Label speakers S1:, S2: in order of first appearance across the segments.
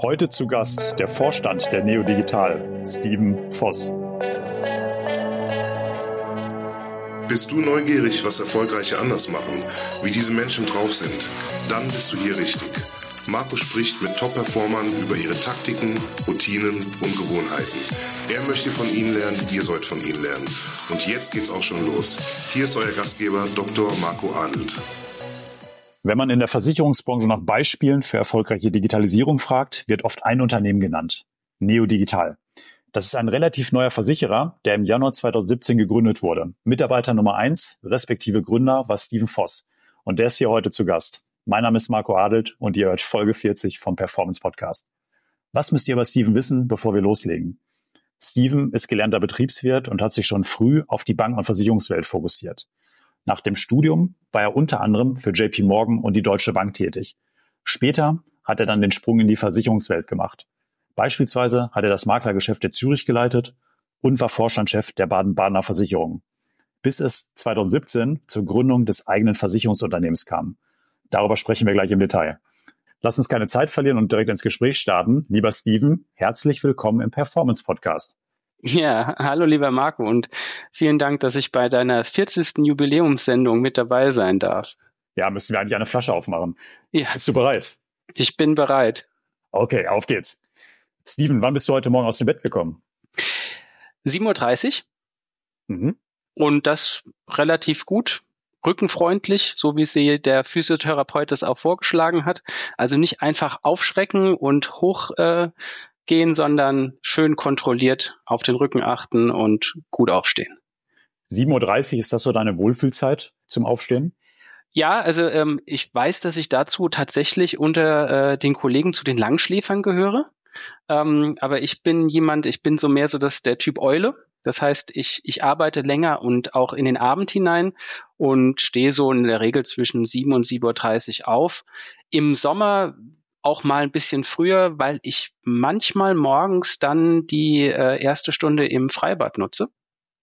S1: Heute zu Gast der Vorstand der Neodigital, Steven Voss.
S2: Bist du neugierig, was Erfolgreiche anders machen, wie diese Menschen drauf sind? Dann bist du hier richtig. Marco spricht mit Top-Performern über ihre Taktiken, Routinen und Gewohnheiten. Er möchte von ihnen lernen, ihr sollt von ihnen lernen. Und jetzt geht's auch schon los. Hier ist euer Gastgeber Dr. Marco Adelt.
S1: Wenn man in der Versicherungsbranche nach Beispielen für erfolgreiche Digitalisierung fragt, wird oft ein Unternehmen genannt. Neodigital. Das ist ein relativ neuer Versicherer, der im Januar 2017 gegründet wurde. Mitarbeiter Nummer eins, respektive Gründer, war Steven Voss. Und der ist hier heute zu Gast. Mein Name ist Marco Adelt und ihr hört Folge 40 vom Performance Podcast. Was müsst ihr über Steven wissen, bevor wir loslegen? Steven ist gelernter Betriebswirt und hat sich schon früh auf die Bank- und Versicherungswelt fokussiert. Nach dem Studium war er unter anderem für JP Morgan und die Deutsche Bank tätig. Später hat er dann den Sprung in die Versicherungswelt gemacht. Beispielsweise hat er das Maklergeschäft der Zürich geleitet und war Vorstandschef der Baden-Badener Versicherung. Bis es 2017 zur Gründung des eigenen Versicherungsunternehmens kam. Darüber sprechen wir gleich im Detail. Lass uns keine Zeit verlieren und direkt ins Gespräch starten. Lieber Steven, herzlich willkommen im Performance Podcast.
S3: Ja, hallo lieber Marco und vielen Dank, dass ich bei deiner 40. Jubiläumssendung mit dabei sein darf.
S1: Ja, müssen wir eigentlich eine Flasche aufmachen. Ja. Bist du bereit?
S3: Ich bin bereit.
S1: Okay, auf geht's. Steven, wann bist du heute Morgen aus dem Bett gekommen?
S3: 7.30 Uhr. Mhm. Und das relativ gut, rückenfreundlich, so wie sie der Physiotherapeut das auch vorgeschlagen hat. Also nicht einfach aufschrecken und hoch äh, gehen, sondern schön kontrolliert auf den Rücken achten und gut aufstehen.
S1: 7.30 Uhr, ist das so deine Wohlfühlzeit zum Aufstehen?
S3: Ja, also ähm, ich weiß, dass ich dazu tatsächlich unter äh, den Kollegen zu den Langschläfern gehöre. Ähm, aber ich bin jemand, ich bin so mehr so das der Typ Eule. Das heißt, ich, ich arbeite länger und auch in den Abend hinein und stehe so in der Regel zwischen 7 und 7.30 Uhr auf. Im Sommer auch mal ein bisschen früher, weil ich manchmal morgens dann die äh, erste Stunde im Freibad nutze.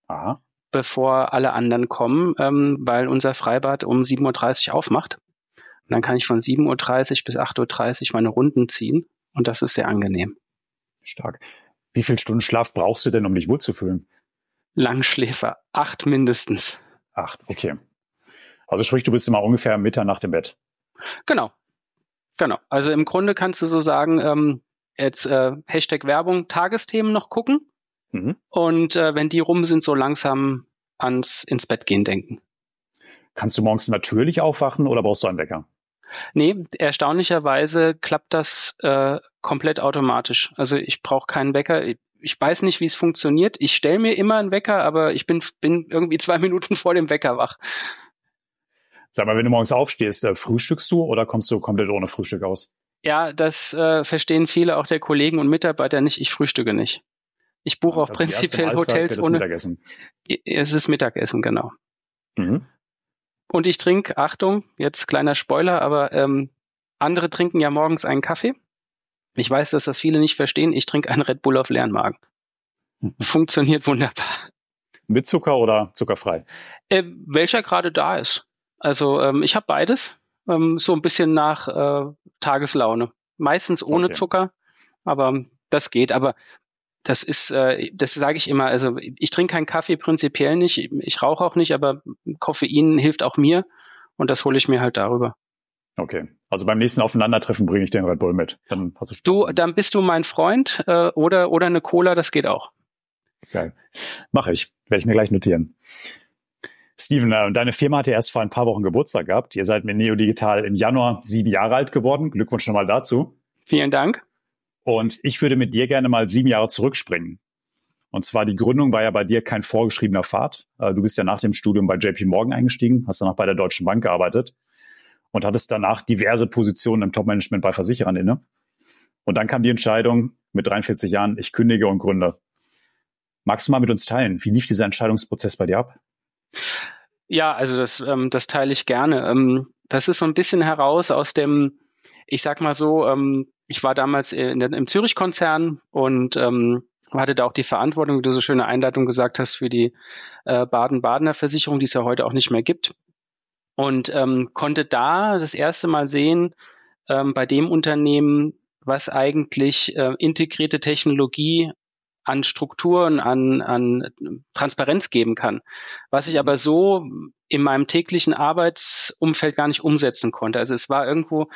S3: Aha. Bevor alle anderen kommen, ähm, weil unser Freibad um 7.30 Uhr aufmacht. Und dann kann ich von 7.30 Uhr bis 8.30 Uhr meine Runden ziehen und das ist sehr angenehm.
S1: Stark. Wie viel Stunden Schlaf brauchst du denn, um dich wohlzufühlen?
S3: Langschläfer, acht mindestens.
S1: Acht, okay. Also sprich, du bist immer ungefähr Mitternacht im Bett.
S3: Genau, Genau. Also im Grunde kannst du so sagen, ähm, jetzt äh, Hashtag Werbung, Tagesthemen noch gucken mhm. und äh, wenn die rum sind, so langsam ans ins Bett gehen denken.
S1: Kannst du morgens natürlich aufwachen oder brauchst du einen Wecker?
S3: Nee, erstaunlicherweise klappt das äh, komplett automatisch. Also ich brauche keinen Wecker. Ich weiß nicht, wie es funktioniert. Ich stelle mir immer einen Wecker, aber ich bin, bin irgendwie zwei Minuten vor dem Wecker wach.
S1: Sag mal, wenn du morgens aufstehst, äh, frühstückst du oder kommst du komplett ohne Frühstück aus?
S3: Ja, das äh, verstehen viele auch der Kollegen und Mitarbeiter nicht. Ich frühstücke nicht. Ich buche auch also prinzipiell Hotels ohne.
S1: Mittagessen.
S3: Es ist Mittagessen, genau. Mhm. Und ich trinke, Achtung, jetzt kleiner Spoiler, aber ähm, andere trinken ja morgens einen Kaffee. Ich weiß, dass das viele nicht verstehen. Ich trinke einen Red Bull auf leeren Magen. Mhm. Funktioniert wunderbar.
S1: Mit Zucker oder zuckerfrei?
S3: Äh, welcher gerade da ist. Also ähm, ich habe beides, ähm, so ein bisschen nach äh, Tageslaune. Meistens ohne okay. Zucker, aber das geht. Aber das ist, äh, das sage ich immer. Also ich trinke keinen Kaffee prinzipiell nicht, ich, ich rauche auch nicht, aber Koffein hilft auch mir und das hole ich mir halt darüber.
S1: Okay, also beim nächsten Aufeinandertreffen bringe ich den Red Bull mit. Dann
S3: hast du, du, dann bist du mein Freund äh, oder oder eine Cola, das geht auch.
S1: Geil, mache ich, werde ich mir gleich notieren. Steven, äh, deine Firma hat ja erst vor ein paar Wochen Geburtstag gehabt. Ihr seid mit Neo Digital im Januar sieben Jahre alt geworden. Glückwunsch schon mal dazu.
S3: Vielen Dank.
S1: Und ich würde mit dir gerne mal sieben Jahre zurückspringen. Und zwar die Gründung war ja bei dir kein vorgeschriebener Pfad. Äh, du bist ja nach dem Studium bei JP Morgan eingestiegen, hast danach bei der Deutschen Bank gearbeitet und hattest danach diverse Positionen im Topmanagement bei Versicherern inne. Und dann kam die Entscheidung mit 43 Jahren, ich kündige und gründe. Magst du mal mit uns teilen, wie lief dieser Entscheidungsprozess bei dir ab?
S3: Ja, also das, ähm, das teile ich gerne. Ähm, das ist so ein bisschen heraus aus dem, ich sag mal so, ähm, ich war damals in der, im Zürich-Konzern und ähm, hatte da auch die Verantwortung, wie du so schöne Einleitung gesagt hast, für die äh, Baden-Badener Versicherung, die es ja heute auch nicht mehr gibt. Und ähm, konnte da das erste Mal sehen, ähm, bei dem Unternehmen, was eigentlich äh, integrierte Technologie an Strukturen, an, an Transparenz geben kann, was ich aber so in meinem täglichen Arbeitsumfeld gar nicht umsetzen konnte. Also es war irgendwo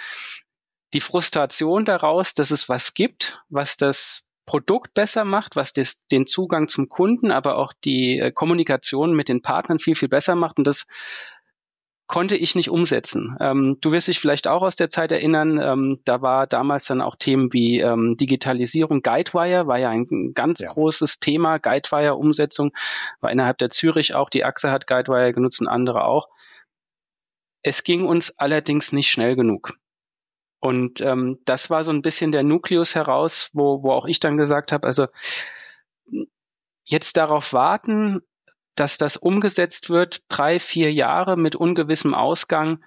S3: die Frustration daraus, dass es was gibt, was das Produkt besser macht, was das, den Zugang zum Kunden, aber auch die äh, Kommunikation mit den Partnern viel, viel besser macht. Und das konnte ich nicht umsetzen. Ähm, du wirst dich vielleicht auch aus der Zeit erinnern, ähm, da war damals dann auch Themen wie ähm, Digitalisierung, Guidewire war ja ein ganz ja. großes Thema, Guidewire-Umsetzung, war innerhalb der Zürich auch, die Achse hat Guidewire genutzt und andere auch. Es ging uns allerdings nicht schnell genug. Und ähm, das war so ein bisschen der Nukleus heraus, wo, wo auch ich dann gesagt habe, also jetzt darauf warten, dass das umgesetzt wird, drei, vier Jahre mit ungewissem Ausgang.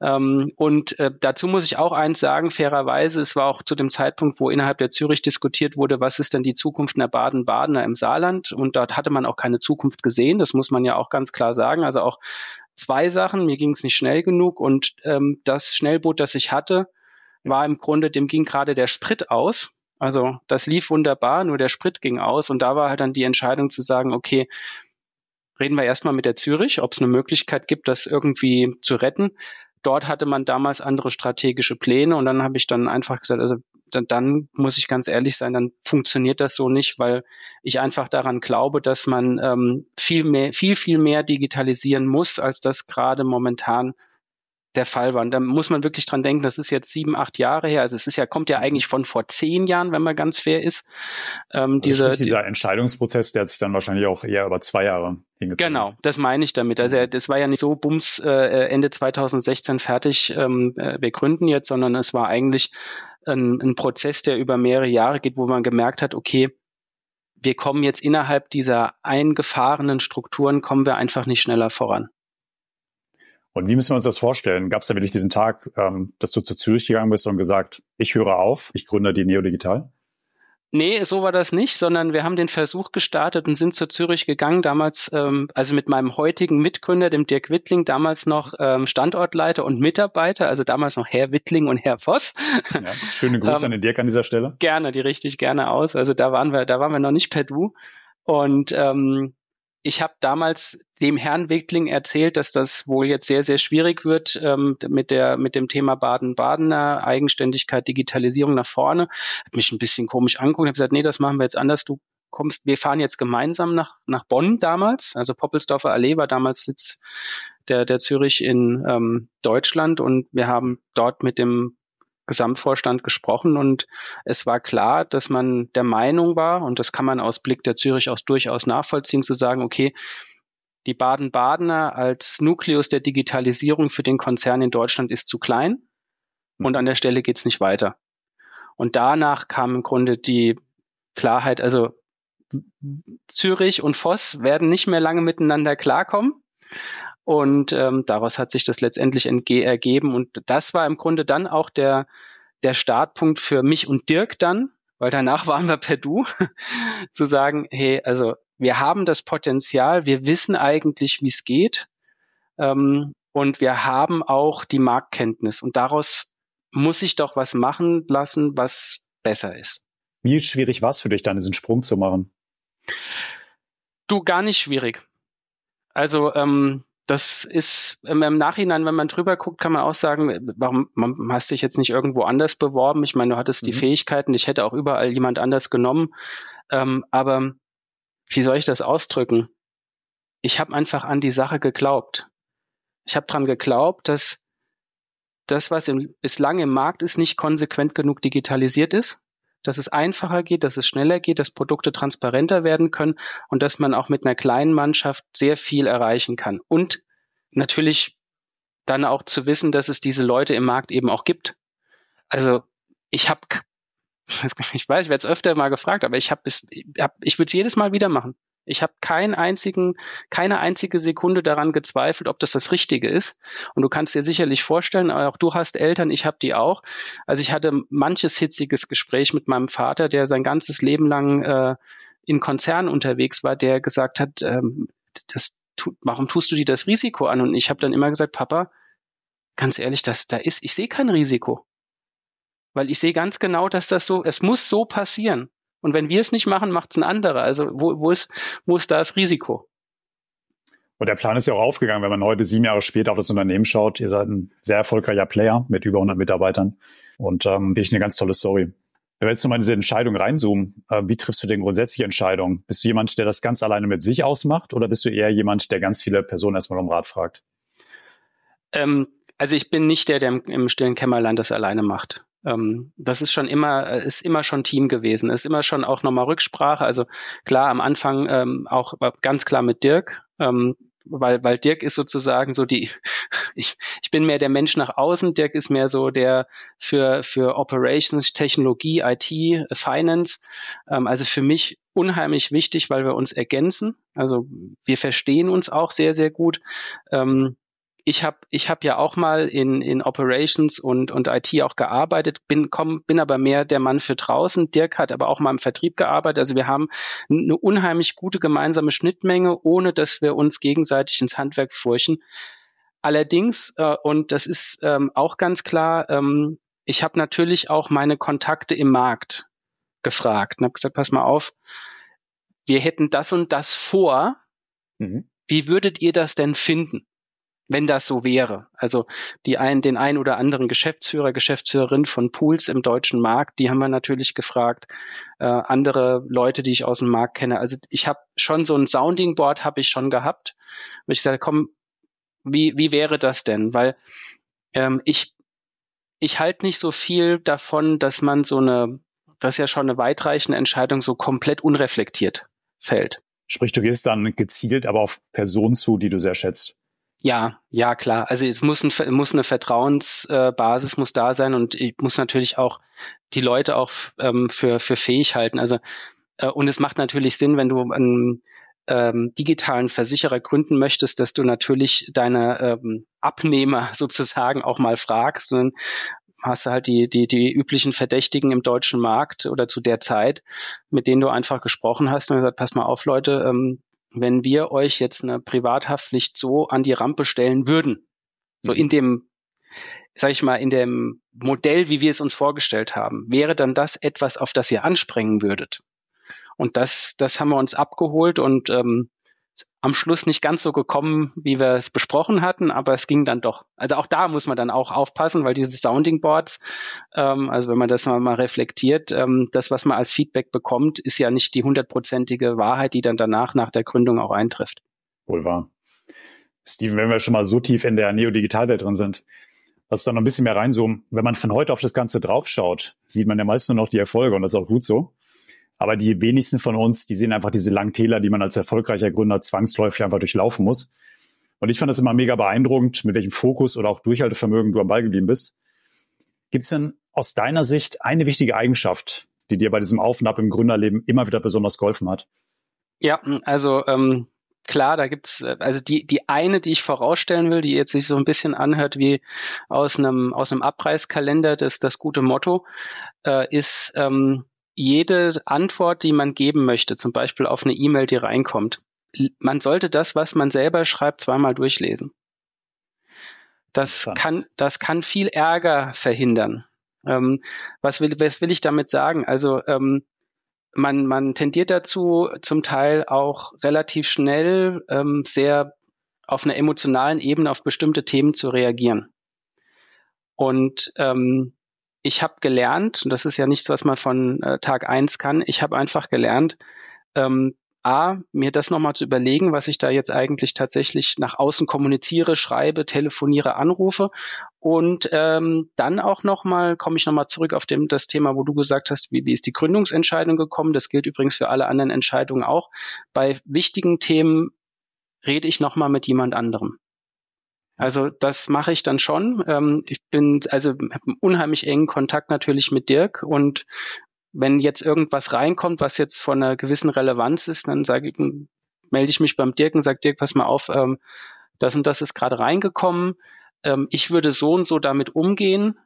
S3: Ähm, und äh, dazu muss ich auch eins sagen, fairerweise, es war auch zu dem Zeitpunkt, wo innerhalb der Zürich diskutiert wurde, was ist denn die Zukunft der Baden-Badener im Saarland? Und dort hatte man auch keine Zukunft gesehen, das muss man ja auch ganz klar sagen. Also auch zwei Sachen, mir ging es nicht schnell genug und ähm, das Schnellboot, das ich hatte, war im Grunde, dem ging gerade der Sprit aus. Also das lief wunderbar, nur der Sprit ging aus und da war halt dann die Entscheidung zu sagen, okay, reden wir erstmal mit der Zürich, ob es eine Möglichkeit gibt, das irgendwie zu retten. Dort hatte man damals andere strategische Pläne und dann habe ich dann einfach gesagt, also dann, dann, muss ich ganz ehrlich sein, dann funktioniert das so nicht, weil ich einfach daran glaube, dass man ähm, viel mehr, viel, viel mehr digitalisieren muss, als das gerade momentan der Fall war. Und da muss man wirklich dran denken, das ist jetzt sieben, acht Jahre her. Also es ist ja, kommt ja eigentlich von vor zehn Jahren, wenn man ganz fair ist.
S1: Ähm, also diese, dieser Entscheidungsprozess, der hat sich dann wahrscheinlich auch eher über zwei Jahre hingezogen.
S3: Genau, das meine ich damit. Also das war ja nicht so Bums äh, Ende 2016 fertig, ähm, äh, wir gründen jetzt, sondern es war eigentlich ein, ein Prozess, der über mehrere Jahre geht, wo man gemerkt hat, okay, wir kommen jetzt innerhalb dieser eingefahrenen Strukturen, kommen wir einfach nicht schneller voran.
S1: Und wie müssen wir uns das vorstellen? Gab es da wirklich diesen Tag, ähm, dass du zu Zürich gegangen bist und gesagt, ich höre auf, ich gründe die Neodigital?
S3: Nee, so war das nicht, sondern wir haben den Versuch gestartet und sind zu Zürich gegangen, damals, ähm, also mit meinem heutigen Mitgründer, dem Dirk Wittling, damals noch ähm, Standortleiter und Mitarbeiter, also damals noch Herr Wittling und Herr Voss.
S1: Ja, schöne Grüße ähm, an den Dirk an dieser Stelle.
S3: Gerne, die richtig gerne aus. Also da waren wir, da waren wir noch nicht per Du. Und ähm, ich habe damals dem Herrn Wickling erzählt, dass das wohl jetzt sehr, sehr schwierig wird ähm, mit, der, mit dem Thema Baden-Badener, Eigenständigkeit, Digitalisierung nach vorne. Hat mich ein bisschen komisch angeguckt, habe gesagt, nee, das machen wir jetzt anders. Du kommst, wir fahren jetzt gemeinsam nach, nach Bonn damals. Also Poppelsdorfer Allee war damals Sitz der, der Zürich in ähm, Deutschland und wir haben dort mit dem Gesamtvorstand gesprochen und es war klar, dass man der Meinung war, und das kann man aus Blick der Zürich auch durchaus nachvollziehen, zu sagen, okay, die Baden-Badener als Nukleus der Digitalisierung für den Konzern in Deutschland ist zu klein und an der Stelle geht's nicht weiter. Und danach kam im Grunde die Klarheit, also Zürich und Voss werden nicht mehr lange miteinander klarkommen. Und ähm, daraus hat sich das letztendlich ergeben. Und das war im Grunde dann auch der, der Startpunkt für mich und Dirk dann, weil danach waren wir per Du, zu sagen, hey, also wir haben das Potenzial, wir wissen eigentlich, wie es geht. Ähm, und wir haben auch die Marktkenntnis. Und daraus muss ich doch was machen lassen, was besser ist.
S1: Wie schwierig war es für dich dann, diesen Sprung zu machen?
S3: Du, gar nicht schwierig. Also ähm, das ist im Nachhinein, wenn man drüber guckt, kann man auch sagen, warum hast du dich jetzt nicht irgendwo anders beworben? Ich meine, du hattest mhm. die Fähigkeiten, ich hätte auch überall jemand anders genommen. Ähm, aber wie soll ich das ausdrücken? Ich habe einfach an die Sache geglaubt. Ich habe dran geglaubt, dass das, was im, bislang im Markt ist, nicht konsequent genug digitalisiert ist, dass es einfacher geht, dass es schneller geht, dass Produkte transparenter werden können und dass man auch mit einer kleinen Mannschaft sehr viel erreichen kann. Und natürlich dann auch zu wissen, dass es diese Leute im Markt eben auch gibt. Also ich habe, ich weiß, ich werde es öfter mal gefragt, aber ich habe ich, hab, ich würde es jedes Mal wieder machen. Ich habe keinen einzigen, keine einzige Sekunde daran gezweifelt, ob das das Richtige ist. Und du kannst dir sicherlich vorstellen, auch du hast Eltern, ich habe die auch. Also ich hatte manches hitziges Gespräch mit meinem Vater, der sein ganzes Leben lang äh, in Konzernen unterwegs war, der gesagt hat, ähm, das, tu, warum tust du dir das Risiko an? Und ich habe dann immer gesagt, Papa, ganz ehrlich, das da ist, ich sehe kein Risiko. Weil ich sehe ganz genau, dass das so, es muss so passieren. Und wenn wir es nicht machen, macht es ein anderer. Also wo, wo, ist, wo ist da das Risiko?
S1: Und der Plan ist ja auch aufgegangen, wenn man heute sieben Jahre später auf das Unternehmen schaut. Ihr seid ein sehr erfolgreicher Player mit über 100 Mitarbeitern und ähm, wirklich eine ganz tolle Story. Wenn wir jetzt nochmal in diese Entscheidung reinzoomen, äh, wie triffst du denn grundsätzliche Entscheidungen? Bist du jemand, der das ganz alleine mit sich ausmacht oder bist du eher jemand, der ganz viele Personen erstmal um Rat fragt?
S3: Ähm, also ich bin nicht der, der im, im stillen Kämmerlein das alleine macht. Ähm, das ist schon immer, ist immer schon Team gewesen, ist immer schon auch nochmal Rücksprache. Also klar, am Anfang ähm, auch ganz klar mit Dirk, ähm, weil, weil Dirk ist sozusagen so die, ich, ich bin mehr der Mensch nach außen, Dirk ist mehr so der für, für Operations, Technologie, IT, Finance. Ähm, also für mich unheimlich wichtig, weil wir uns ergänzen. Also wir verstehen uns auch sehr, sehr gut. Ähm, ich habe ich hab ja auch mal in, in Operations und, und IT auch gearbeitet, bin, komm, bin aber mehr der Mann für draußen. Dirk hat aber auch mal im Vertrieb gearbeitet. Also wir haben eine unheimlich gute gemeinsame Schnittmenge, ohne dass wir uns gegenseitig ins Handwerk furchen. Allerdings, äh, und das ist ähm, auch ganz klar, ähm, ich habe natürlich auch meine Kontakte im Markt gefragt und habe gesagt, pass mal auf, wir hätten das und das vor. Mhm. Wie würdet ihr das denn finden? Wenn das so wäre. Also die ein, den ein oder anderen Geschäftsführer, Geschäftsführerin von Pools im deutschen Markt, die haben wir natürlich gefragt. Äh, andere Leute, die ich aus dem Markt kenne. Also ich habe schon so ein Sounding Board habe ich schon gehabt. Und ich sage, komm, wie, wie wäre das denn? Weil ähm, ich, ich halte nicht so viel davon, dass man so eine, das ist ja schon eine weitreichende Entscheidung so komplett unreflektiert fällt.
S1: Sprich, du gehst dann gezielt aber auf Personen zu, die du sehr schätzt.
S3: Ja, ja, klar. Also es muss, ein, muss eine Vertrauensbasis muss da sein und ich muss natürlich auch die Leute auch ähm, für, für fähig halten. Also äh, und es macht natürlich Sinn, wenn du einen ähm, digitalen Versicherer gründen möchtest, dass du natürlich deine ähm, Abnehmer sozusagen auch mal fragst. Und hast du halt die, die, die üblichen Verdächtigen im deutschen Markt oder zu der Zeit, mit denen du einfach gesprochen hast und gesagt, pass mal auf, Leute, ähm, wenn wir euch jetzt eine Privathaftpflicht so an die Rampe stellen würden, so in mhm. dem, sag ich mal, in dem Modell, wie wir es uns vorgestellt haben, wäre dann das etwas, auf das ihr anspringen würdet. Und das, das haben wir uns abgeholt und ähm, am Schluss nicht ganz so gekommen, wie wir es besprochen hatten, aber es ging dann doch. Also auch da muss man dann auch aufpassen, weil diese Sounding Boards, ähm, also wenn man das mal, mal reflektiert, ähm, das, was man als Feedback bekommt, ist ja nicht die hundertprozentige Wahrheit, die dann danach nach der Gründung auch eintrifft.
S1: Wohl wahr. Steven, wenn wir schon mal so tief in der Neo-Digital-Welt drin sind, lass da noch ein bisschen mehr reinzoomen. Wenn man von heute auf das Ganze draufschaut, sieht man ja meist nur noch die Erfolge und das ist auch gut so. Aber die wenigsten von uns, die sehen einfach diese langen Täler, die man als erfolgreicher Gründer zwangsläufig einfach durchlaufen muss. Und ich fand das immer mega beeindruckend, mit welchem Fokus oder auch Durchhaltevermögen du am Ball geblieben bist. Gibt es denn aus deiner Sicht eine wichtige Eigenschaft, die dir bei diesem Auf und Ab im Gründerleben immer wieder besonders geholfen hat?
S3: Ja, also ähm, klar, da gibt's äh, also die die eine, die ich vorausstellen will, die jetzt sich so ein bisschen anhört wie aus einem aus einem Abreißkalender, das das gute Motto äh, ist ähm, jede Antwort, die man geben möchte, zum Beispiel auf eine E-Mail, die reinkommt, man sollte das, was man selber schreibt, zweimal durchlesen. Das kann, das kann viel Ärger verhindern. Ähm, was, will, was will ich damit sagen? Also ähm, man, man tendiert dazu, zum Teil auch relativ schnell ähm, sehr auf einer emotionalen Ebene auf bestimmte Themen zu reagieren. Und ähm, ich habe gelernt, und das ist ja nichts, was man von äh, Tag eins kann, ich habe einfach gelernt, ähm, A, mir das nochmal zu überlegen, was ich da jetzt eigentlich tatsächlich nach außen kommuniziere, schreibe, telefoniere, anrufe. Und ähm, dann auch nochmal, komme ich nochmal zurück auf dem, das Thema, wo du gesagt hast, wie, wie ist die Gründungsentscheidung gekommen. Das gilt übrigens für alle anderen Entscheidungen auch. Bei wichtigen Themen rede ich nochmal mit jemand anderem. Also das mache ich dann schon. Ähm, ich bin also unheimlich engen Kontakt natürlich mit Dirk und wenn jetzt irgendwas reinkommt, was jetzt von einer gewissen Relevanz ist, dann sage ich, melde ich mich beim Dirk und sage Dirk, pass mal auf, ähm, das und das ist gerade reingekommen. Ähm, ich würde so und so damit umgehen.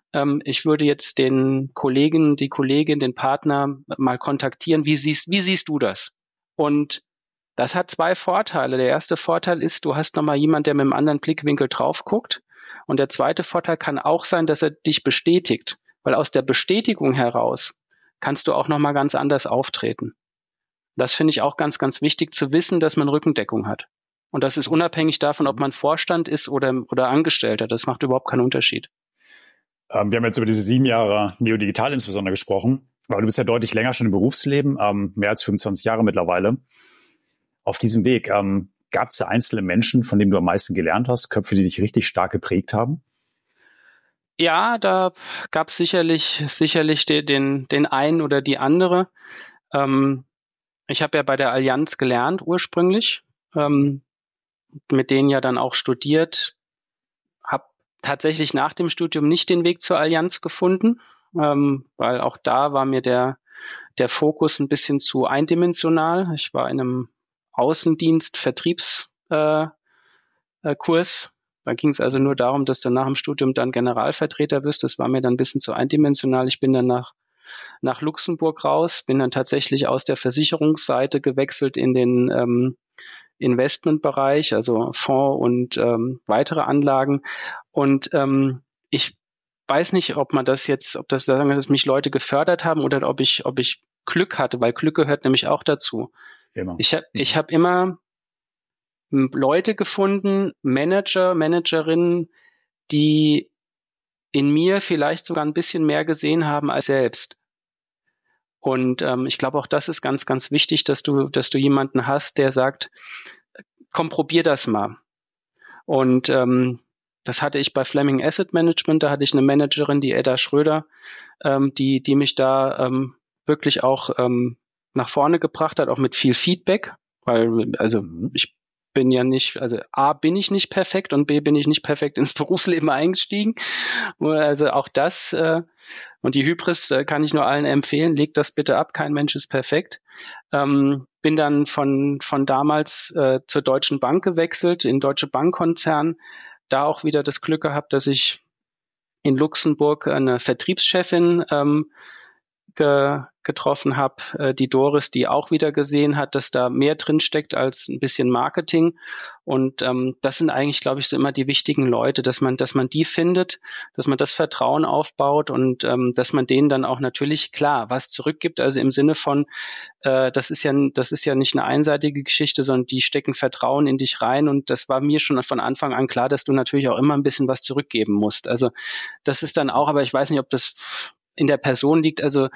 S3: Ich würde jetzt den Kollegen, die Kollegin, den Partner mal kontaktieren. Wie siehst, wie siehst du das? Und das hat zwei Vorteile. Der erste Vorteil ist, du hast nochmal jemand, der mit einem anderen Blickwinkel drauf guckt. Und der zweite Vorteil kann auch sein, dass er dich bestätigt. weil aus der Bestätigung heraus kannst du auch nochmal ganz anders auftreten. Das finde ich auch ganz, ganz wichtig zu wissen, dass man Rückendeckung hat. Und das ist unabhängig davon, ob man Vorstand ist oder, oder Angestellter. Das macht überhaupt keinen Unterschied.
S1: Ähm, wir haben jetzt über diese sieben Jahre Neodigital insbesondere gesprochen, aber du bist ja deutlich länger schon im Berufsleben, ähm, mehr als 25 Jahre mittlerweile. Auf diesem Weg ähm, gab es ja einzelne Menschen, von denen du am meisten gelernt hast, Köpfe, die dich richtig stark geprägt haben?
S3: Ja, da gab es sicherlich, sicherlich den, den, den einen oder die andere. Ähm, ich habe ja bei der Allianz gelernt ursprünglich, ähm, mit denen ja dann auch studiert, habe tatsächlich nach dem Studium nicht den Weg zur Allianz gefunden, ähm, weil auch da war mir der, der Fokus ein bisschen zu eindimensional. Ich war in einem Außendienst, Vertriebskurs. Äh, äh. Da ging es also nur darum, dass du nach dem Studium dann Generalvertreter wirst. Das war mir dann ein bisschen zu eindimensional. Ich bin dann nach, nach Luxemburg raus, bin dann tatsächlich aus der Versicherungsseite gewechselt in den ähm, Investmentbereich, also Fonds und ähm, weitere Anlagen. Und ähm, ich weiß nicht, ob man das jetzt, ob das sagen, dass mich Leute gefördert haben oder ob ich, ob ich Glück hatte, weil Glück gehört nämlich auch dazu. Immer. Ich habe ich hab immer Leute gefunden, Manager, Managerinnen, die in mir vielleicht sogar ein bisschen mehr gesehen haben als selbst. Und ähm, ich glaube auch das ist ganz, ganz wichtig, dass du, dass du jemanden hast, der sagt, komm, probier das mal. Und ähm, das hatte ich bei Fleming Asset Management, da hatte ich eine Managerin, die Edda Schröder, ähm, die, die mich da ähm, wirklich auch ähm, nach vorne gebracht hat, auch mit viel Feedback, weil, also mhm. ich bin ja nicht, also A, bin ich nicht perfekt und B, bin ich nicht perfekt ins Berufsleben eingestiegen. Also auch das äh, und die Hybris äh, kann ich nur allen empfehlen, legt das bitte ab, kein Mensch ist perfekt. Ähm, bin dann von, von damals äh, zur Deutschen Bank gewechselt, in Deutsche Bankkonzern, da auch wieder das Glück gehabt, dass ich in Luxemburg eine Vertriebschefin ähm, ge, getroffen habe, äh, die Doris, die auch wieder gesehen hat, dass da mehr drin steckt als ein bisschen Marketing. Und ähm, das sind eigentlich, glaube ich, so immer die wichtigen Leute, dass man, dass man die findet, dass man das Vertrauen aufbaut und ähm, dass man denen dann auch natürlich klar was zurückgibt. Also im Sinne von, äh, das ist ja, das ist ja nicht eine einseitige Geschichte, sondern die stecken Vertrauen in dich rein. Und das war mir schon von Anfang an klar, dass du natürlich auch immer ein bisschen was zurückgeben musst. Also das ist dann auch, aber ich weiß nicht, ob das in der Person liegt. Also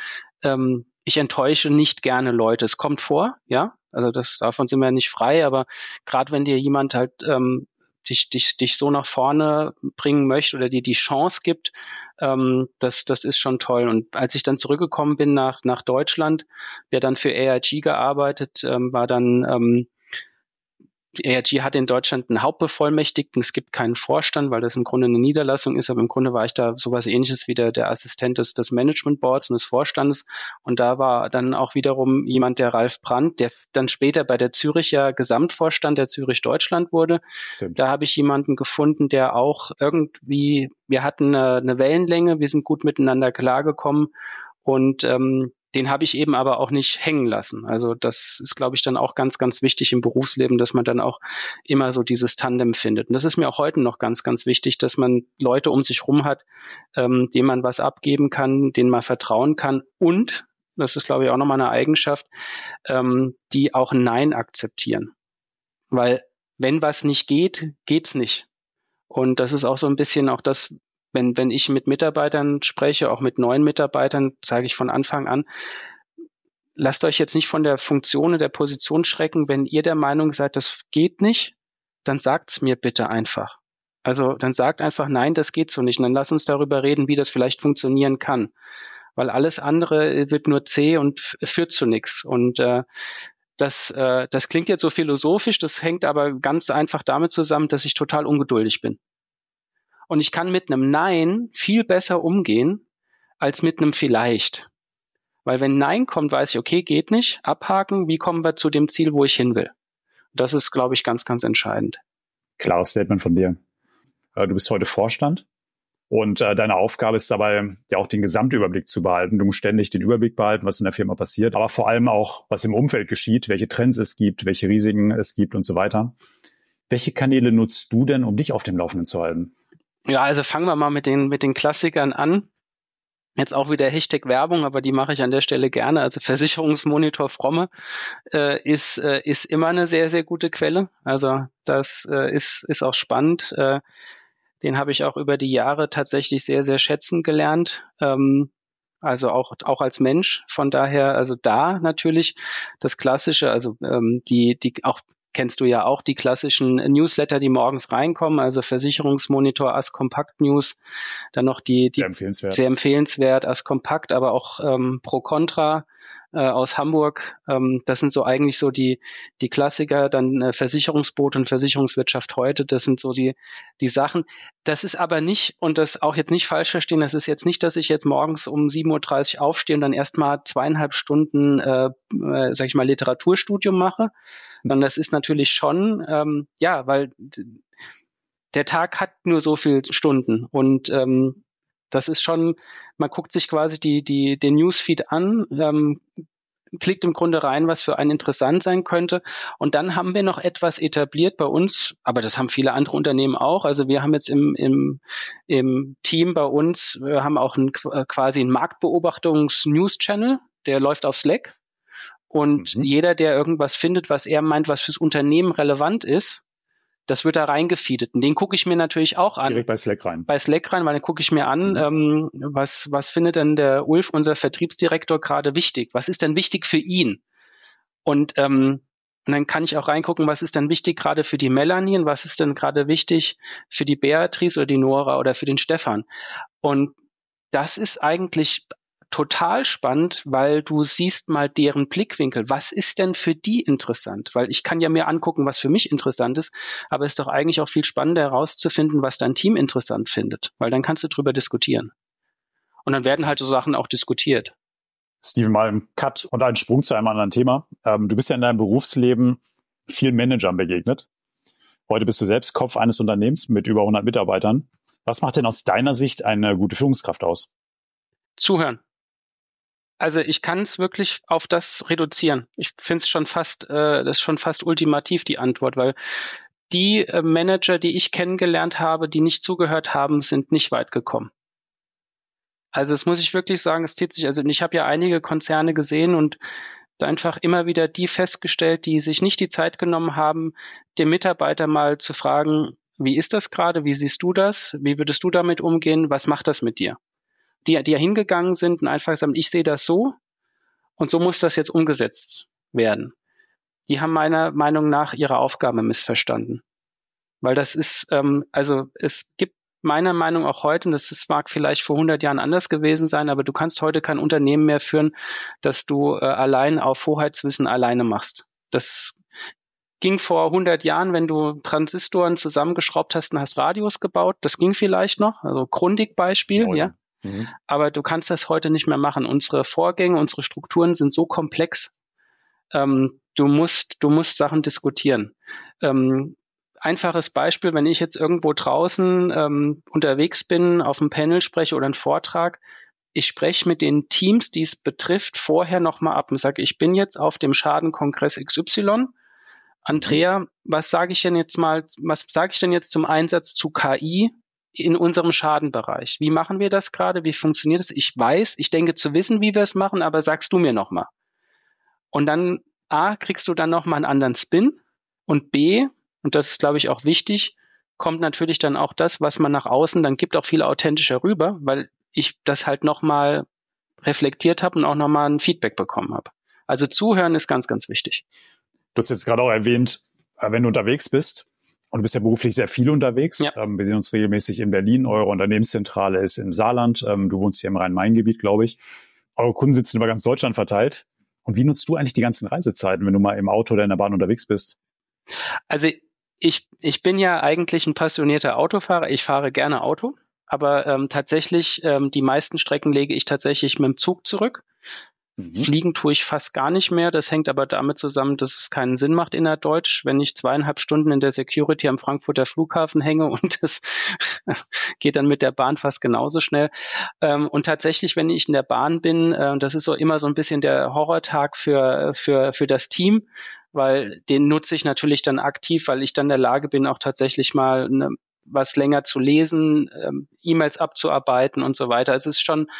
S3: ähm, ich enttäusche nicht gerne Leute. Es kommt vor, ja. Also das davon sind wir nicht frei, aber gerade wenn dir jemand halt ähm, dich, dich, dich so nach vorne bringen möchte oder dir die Chance gibt, ähm, das, das ist schon toll. Und als ich dann zurückgekommen bin nach, nach Deutschland, wer dann für AIG gearbeitet, ähm, war dann ähm, die ARG hat in Deutschland einen Hauptbevollmächtigten. Es gibt keinen Vorstand, weil das im Grunde eine Niederlassung ist. Aber im Grunde war ich da sowas ähnliches wie der, der Assistent des, des Management Boards und des Vorstandes. Und da war dann auch wiederum jemand, der Ralf Brandt, der dann später bei der Züricher Gesamtvorstand der Zürich Deutschland wurde. Stimmt. Da habe ich jemanden gefunden, der auch irgendwie, wir hatten eine, eine Wellenlänge, wir sind gut miteinander klargekommen. Und ähm, den habe ich eben aber auch nicht hängen lassen. Also das ist, glaube ich, dann auch ganz, ganz wichtig im Berufsleben, dass man dann auch immer so dieses Tandem findet. Und das ist mir auch heute noch ganz, ganz wichtig, dass man Leute um sich rum hat, ähm, denen man was abgeben kann, denen man vertrauen kann und, das ist, glaube ich, auch nochmal eine Eigenschaft, ähm, die auch Nein akzeptieren. Weil wenn was nicht geht, geht's nicht. Und das ist auch so ein bisschen auch das, wenn, wenn ich mit Mitarbeitern spreche, auch mit neuen Mitarbeitern, sage ich von Anfang an, lasst euch jetzt nicht von der Funktion und der Position schrecken. Wenn ihr der Meinung seid, das geht nicht, dann sagt's mir bitte einfach. Also dann sagt einfach, nein, das geht so nicht. Und dann lass uns darüber reden, wie das vielleicht funktionieren kann. Weil alles andere wird nur zäh und führt zu nichts. Und äh, das, äh, das klingt jetzt so philosophisch, das hängt aber ganz einfach damit zusammen, dass ich total ungeduldig bin. Und ich kann mit einem Nein viel besser umgehen als mit einem Vielleicht. Weil wenn Nein kommt, weiß ich, okay, geht nicht, abhaken, wie kommen wir zu dem Ziel, wo ich hin will? Das ist, glaube ich, ganz, ganz entscheidend.
S1: Klares Statement von dir. Äh, du bist heute Vorstand und äh, deine Aufgabe ist dabei, ja auch den Gesamtüberblick zu behalten. Du musst ständig den Überblick behalten, was in der Firma passiert, aber vor allem auch, was im Umfeld geschieht, welche Trends es gibt, welche Risiken es gibt und so weiter. Welche Kanäle nutzt du denn, um dich auf dem Laufenden zu halten?
S3: Ja, also fangen wir mal mit den, mit den Klassikern an. Jetzt auch wieder Hashtag Werbung, aber die mache ich an der Stelle gerne. Also Versicherungsmonitor Fromme äh, ist, äh, ist immer eine sehr, sehr gute Quelle. Also das äh, ist, ist auch spannend. Äh, den habe ich auch über die Jahre tatsächlich sehr, sehr schätzen gelernt. Ähm, also auch, auch als Mensch. Von daher, also da natürlich das Klassische, also ähm, die, die auch kennst du ja auch die klassischen Newsletter, die morgens reinkommen, also Versicherungsmonitor, As Kompakt News, dann noch die, die
S1: sehr empfehlenswert,
S3: sehr empfehlenswert As Kompakt, aber auch ähm, Pro Contra äh, aus Hamburg. Ähm, das sind so eigentlich so die, die Klassiker, dann äh, Versicherungsboot und Versicherungswirtschaft heute. Das sind so die, die Sachen. Das ist aber nicht, und das auch jetzt nicht falsch verstehen, das ist jetzt nicht, dass ich jetzt morgens um 7.30 Uhr aufstehe und dann erstmal zweieinhalb Stunden, äh, äh, sag ich mal, Literaturstudium mache, sondern das ist natürlich schon, ähm, ja, weil der Tag hat nur so viele Stunden und ähm, das ist schon, man guckt sich quasi die, die, den Newsfeed an, ähm, klickt im Grunde rein, was für einen interessant sein könnte. Und dann haben wir noch etwas etabliert bei uns, aber das haben viele andere Unternehmen auch. Also wir haben jetzt im, im, im Team bei uns, wir haben auch ein, quasi einen Marktbeobachtungs-News-Channel, der läuft auf Slack. Und mhm. jeder, der irgendwas findet, was er meint, was fürs Unternehmen relevant ist, das wird da reingefeedet. Und den gucke ich mir natürlich auch an.
S1: Direkt bei Slack rein.
S3: Bei Slack rein, weil dann gucke ich mir an, mhm. ähm, was, was findet denn der Ulf, unser Vertriebsdirektor, gerade wichtig? Was ist denn wichtig für ihn? Und, ähm, und dann kann ich auch reingucken, was ist denn wichtig gerade für die Melanie und was ist denn gerade wichtig für die Beatrice oder die Nora oder für den Stefan. Und das ist eigentlich total spannend, weil du siehst mal deren Blickwinkel. Was ist denn für die interessant? Weil ich kann ja mir angucken, was für mich interessant ist, aber es ist doch eigentlich auch viel spannender herauszufinden, was dein Team interessant findet, weil dann kannst du drüber diskutieren. Und dann werden halt so Sachen auch diskutiert.
S1: Steven, mal ein Cut und einen Sprung zu einem anderen Thema. Ähm, du bist ja in deinem Berufsleben vielen Managern begegnet. Heute bist du selbst Kopf eines Unternehmens mit über 100 Mitarbeitern. Was macht denn aus deiner Sicht eine gute Führungskraft aus?
S3: Zuhören. Also ich kann es wirklich auf das reduzieren. Ich finde es schon fast, äh, das ist schon fast ultimativ die Antwort, weil die äh, Manager, die ich kennengelernt habe, die nicht zugehört haben, sind nicht weit gekommen. Also das muss ich wirklich sagen, es zieht sich, also ich habe ja einige Konzerne gesehen und einfach immer wieder die festgestellt, die sich nicht die Zeit genommen haben, den Mitarbeiter mal zu fragen, wie ist das gerade, wie siehst du das, wie würdest du damit umgehen, was macht das mit dir? Die, die ja hingegangen sind und einfach sagen, ich sehe das so und so muss das jetzt umgesetzt werden. Die haben meiner Meinung nach ihre Aufgabe missverstanden. Weil das ist, ähm, also es gibt meiner Meinung auch heute, und das ist, mag vielleicht vor 100 Jahren anders gewesen sein, aber du kannst heute kein Unternehmen mehr führen, dass du äh, allein auf Hoheitswissen alleine machst. Das ging vor 100 Jahren, wenn du Transistoren zusammengeschraubt hast und hast Radios gebaut. Das ging vielleicht noch. Also Grundig-Beispiel, ja. Mhm. Aber du kannst das heute nicht mehr machen. Unsere Vorgänge, unsere Strukturen sind so komplex. Ähm, du musst, du musst Sachen diskutieren. Ähm, einfaches Beispiel, wenn ich jetzt irgendwo draußen ähm, unterwegs bin, auf einem Panel spreche oder einen Vortrag, ich spreche mit den Teams, die es betrifft, vorher nochmal ab und sage, ich bin jetzt auf dem Schadenkongress XY. Andrea, was sage ich denn jetzt mal, was sage ich denn jetzt zum Einsatz zu KI in unserem Schadenbereich. Wie machen wir das gerade? Wie funktioniert es? Ich weiß, ich denke zu wissen, wie wir es machen, aber sagst du mir nochmal. Und dann A, kriegst du dann nochmal einen anderen Spin und B, und das ist, glaube ich, auch wichtig, kommt natürlich dann auch das, was man nach außen dann gibt, auch viel authentischer rüber, weil ich das halt nochmal reflektiert habe und auch nochmal ein Feedback bekommen habe. Also zuhören ist ganz, ganz wichtig.
S1: Du hast jetzt gerade auch erwähnt, äh, wenn du unterwegs bist, und du bist ja beruflich sehr viel unterwegs. Ja. Ähm, wir sehen uns regelmäßig in Berlin. Eure Unternehmenszentrale ist im Saarland. Ähm, du wohnst hier im Rhein-Main-Gebiet, glaube ich. Eure Kunden sitzen über ganz Deutschland verteilt. Und wie nutzt du eigentlich die ganzen Reisezeiten, wenn du mal im Auto oder in der Bahn unterwegs bist?
S3: Also ich, ich bin ja eigentlich ein passionierter Autofahrer. Ich fahre gerne Auto, aber ähm, tatsächlich ähm, die meisten Strecken lege ich tatsächlich mit dem Zug zurück. Mhm. Fliegen tue ich fast gar nicht mehr. Das hängt aber damit zusammen, dass es keinen Sinn macht innerdeutsch, wenn ich zweieinhalb Stunden in der Security am Frankfurter Flughafen hänge und das geht dann mit der Bahn fast genauso schnell. Ähm, und tatsächlich, wenn ich in der Bahn bin, äh, das ist so immer so ein bisschen der Horrortag für, für, für das Team, weil den nutze ich natürlich dann aktiv, weil ich dann in der Lage bin, auch tatsächlich mal eine was länger zu lesen, ähm, E-Mails abzuarbeiten und so weiter. Es ist schon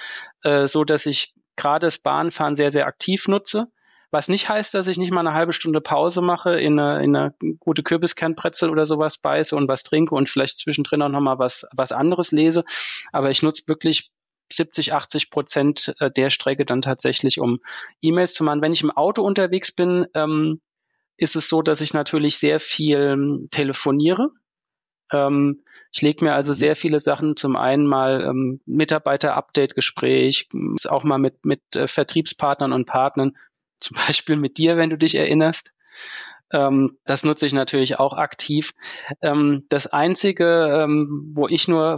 S3: äh, so, dass ich gerade das Bahnfahren sehr, sehr aktiv nutze. Was nicht heißt, dass ich nicht mal eine halbe Stunde Pause mache, in eine, in eine gute Kürbiskernbrezel oder sowas beiße und was trinke und vielleicht zwischendrin auch nochmal was, was anderes lese. Aber ich nutze wirklich 70, 80 Prozent äh, der Strecke dann tatsächlich, um E-Mails zu machen. Wenn ich im Auto unterwegs bin, ähm, ist es so, dass ich natürlich sehr viel ähm, telefoniere. Ähm, ich lege mir also sehr viele Sachen zum einen mal ähm, Mitarbeiter-Update-Gespräch, auch mal mit, mit äh, Vertriebspartnern und Partnern, zum Beispiel mit dir, wenn du dich erinnerst. Ähm, das nutze ich natürlich auch aktiv. Ähm, das Einzige, ähm, wo ich nur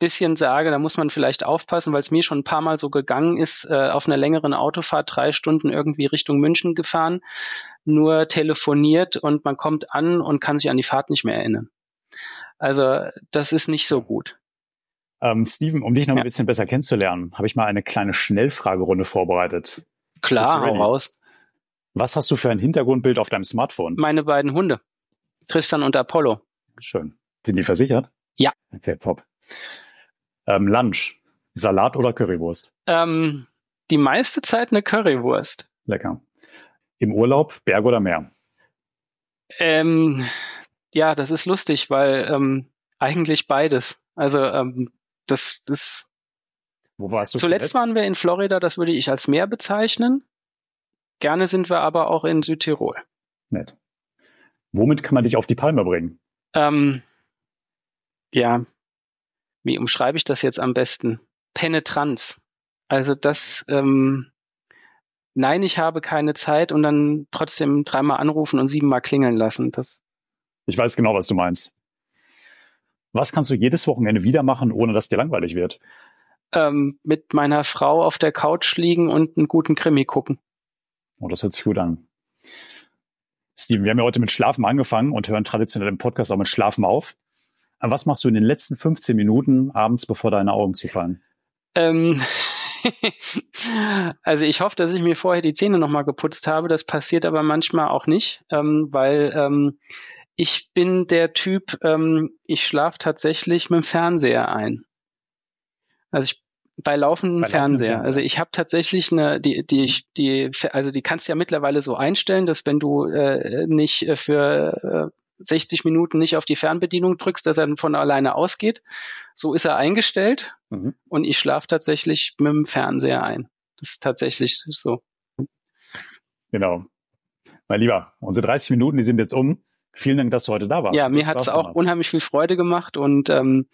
S3: bisschen sage, da muss man vielleicht aufpassen, weil es mir schon ein paar Mal so gegangen ist, äh, auf einer längeren Autofahrt drei Stunden irgendwie Richtung München gefahren, nur telefoniert und man kommt an und kann sich an die Fahrt nicht mehr erinnern. Also das ist nicht so gut.
S1: Ähm, Steven, um dich noch ja. ein bisschen besser kennenzulernen, habe ich mal eine kleine Schnellfragerunde vorbereitet.
S3: Klar, hau raus.
S1: Was hast du für ein Hintergrundbild auf deinem Smartphone?
S3: Meine beiden Hunde, Tristan und Apollo.
S1: Schön. Sind die versichert?
S3: Ja.
S1: Okay, top. Ähm, Lunch, Salat oder Currywurst?
S3: Ähm, die meiste Zeit eine Currywurst.
S1: Lecker. Im Urlaub, Berg oder Meer?
S3: Ähm, ja, das ist lustig, weil ähm, eigentlich beides. Also ähm, das, das.
S1: Wo warst du
S3: zuletzt? Zuletzt waren wir in Florida, das würde ich als Meer bezeichnen. Gerne sind wir aber auch in Südtirol.
S1: Nett. Womit kann man dich auf die Palme bringen?
S3: Ähm, ja, wie umschreibe ich das jetzt am besten? Penetranz. Also das, ähm, nein, ich habe keine Zeit und dann trotzdem dreimal anrufen und siebenmal klingeln lassen. Das
S1: ich weiß genau, was du meinst. Was kannst du jedes Wochenende wieder machen, ohne dass dir langweilig wird?
S3: Ähm, mit meiner Frau auf der Couch liegen und einen guten Krimi gucken.
S1: Oh, das hört sich gut an. Steven, wir haben ja heute mit Schlafen angefangen und hören traditionell im Podcast auch mit Schlafen auf. Was machst du in den letzten 15 Minuten abends, bevor deine Augen zufallen?
S3: Ähm, also ich hoffe, dass ich mir vorher die Zähne nochmal geputzt habe. Das passiert aber manchmal auch nicht, ähm, weil ähm, ich bin der Typ, ähm, ich schlafe tatsächlich mit dem Fernseher ein. Also ich bei laufendem bei Fernseher. Laufenden also ich habe tatsächlich eine, die, die, die, also die kannst du ja mittlerweile so einstellen, dass wenn du äh, nicht äh, für äh, 60 Minuten nicht auf die Fernbedienung drückst, dass er dann von alleine ausgeht. So ist er eingestellt mhm. und ich schlafe tatsächlich mit dem Fernseher ein. Das ist tatsächlich so.
S1: Genau. Mein Lieber, unsere 30 Minuten, die sind jetzt um. Vielen Dank, dass du heute da warst.
S3: Ja, mir hat es auch unheimlich viel Freude gemacht und ähm,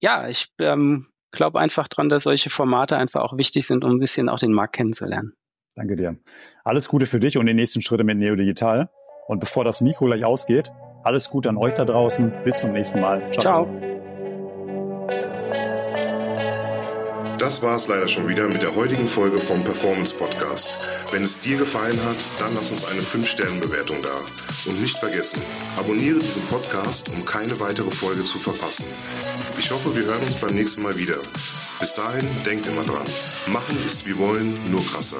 S3: ja, ich ähm, glaube einfach dran, dass solche Formate einfach auch wichtig sind, um ein bisschen auch den Markt kennenzulernen.
S1: Danke dir. Alles Gute für dich und die nächsten Schritte mit Neo Digital. Und bevor das Mikro gleich ausgeht, alles Gute an euch da draußen. Bis zum nächsten Mal.
S3: Ciao. Ciao.
S2: Das war es leider schon wieder mit der heutigen Folge vom Performance Podcast. Wenn es dir gefallen hat, dann lass uns eine 5-Sterne-Bewertung da. Und nicht vergessen, abonniere diesen Podcast, um keine weitere Folge zu verpassen. Ich hoffe, wir hören uns beim nächsten Mal wieder. Bis dahin, denkt immer dran. Machen ist wie wollen, nur krasser.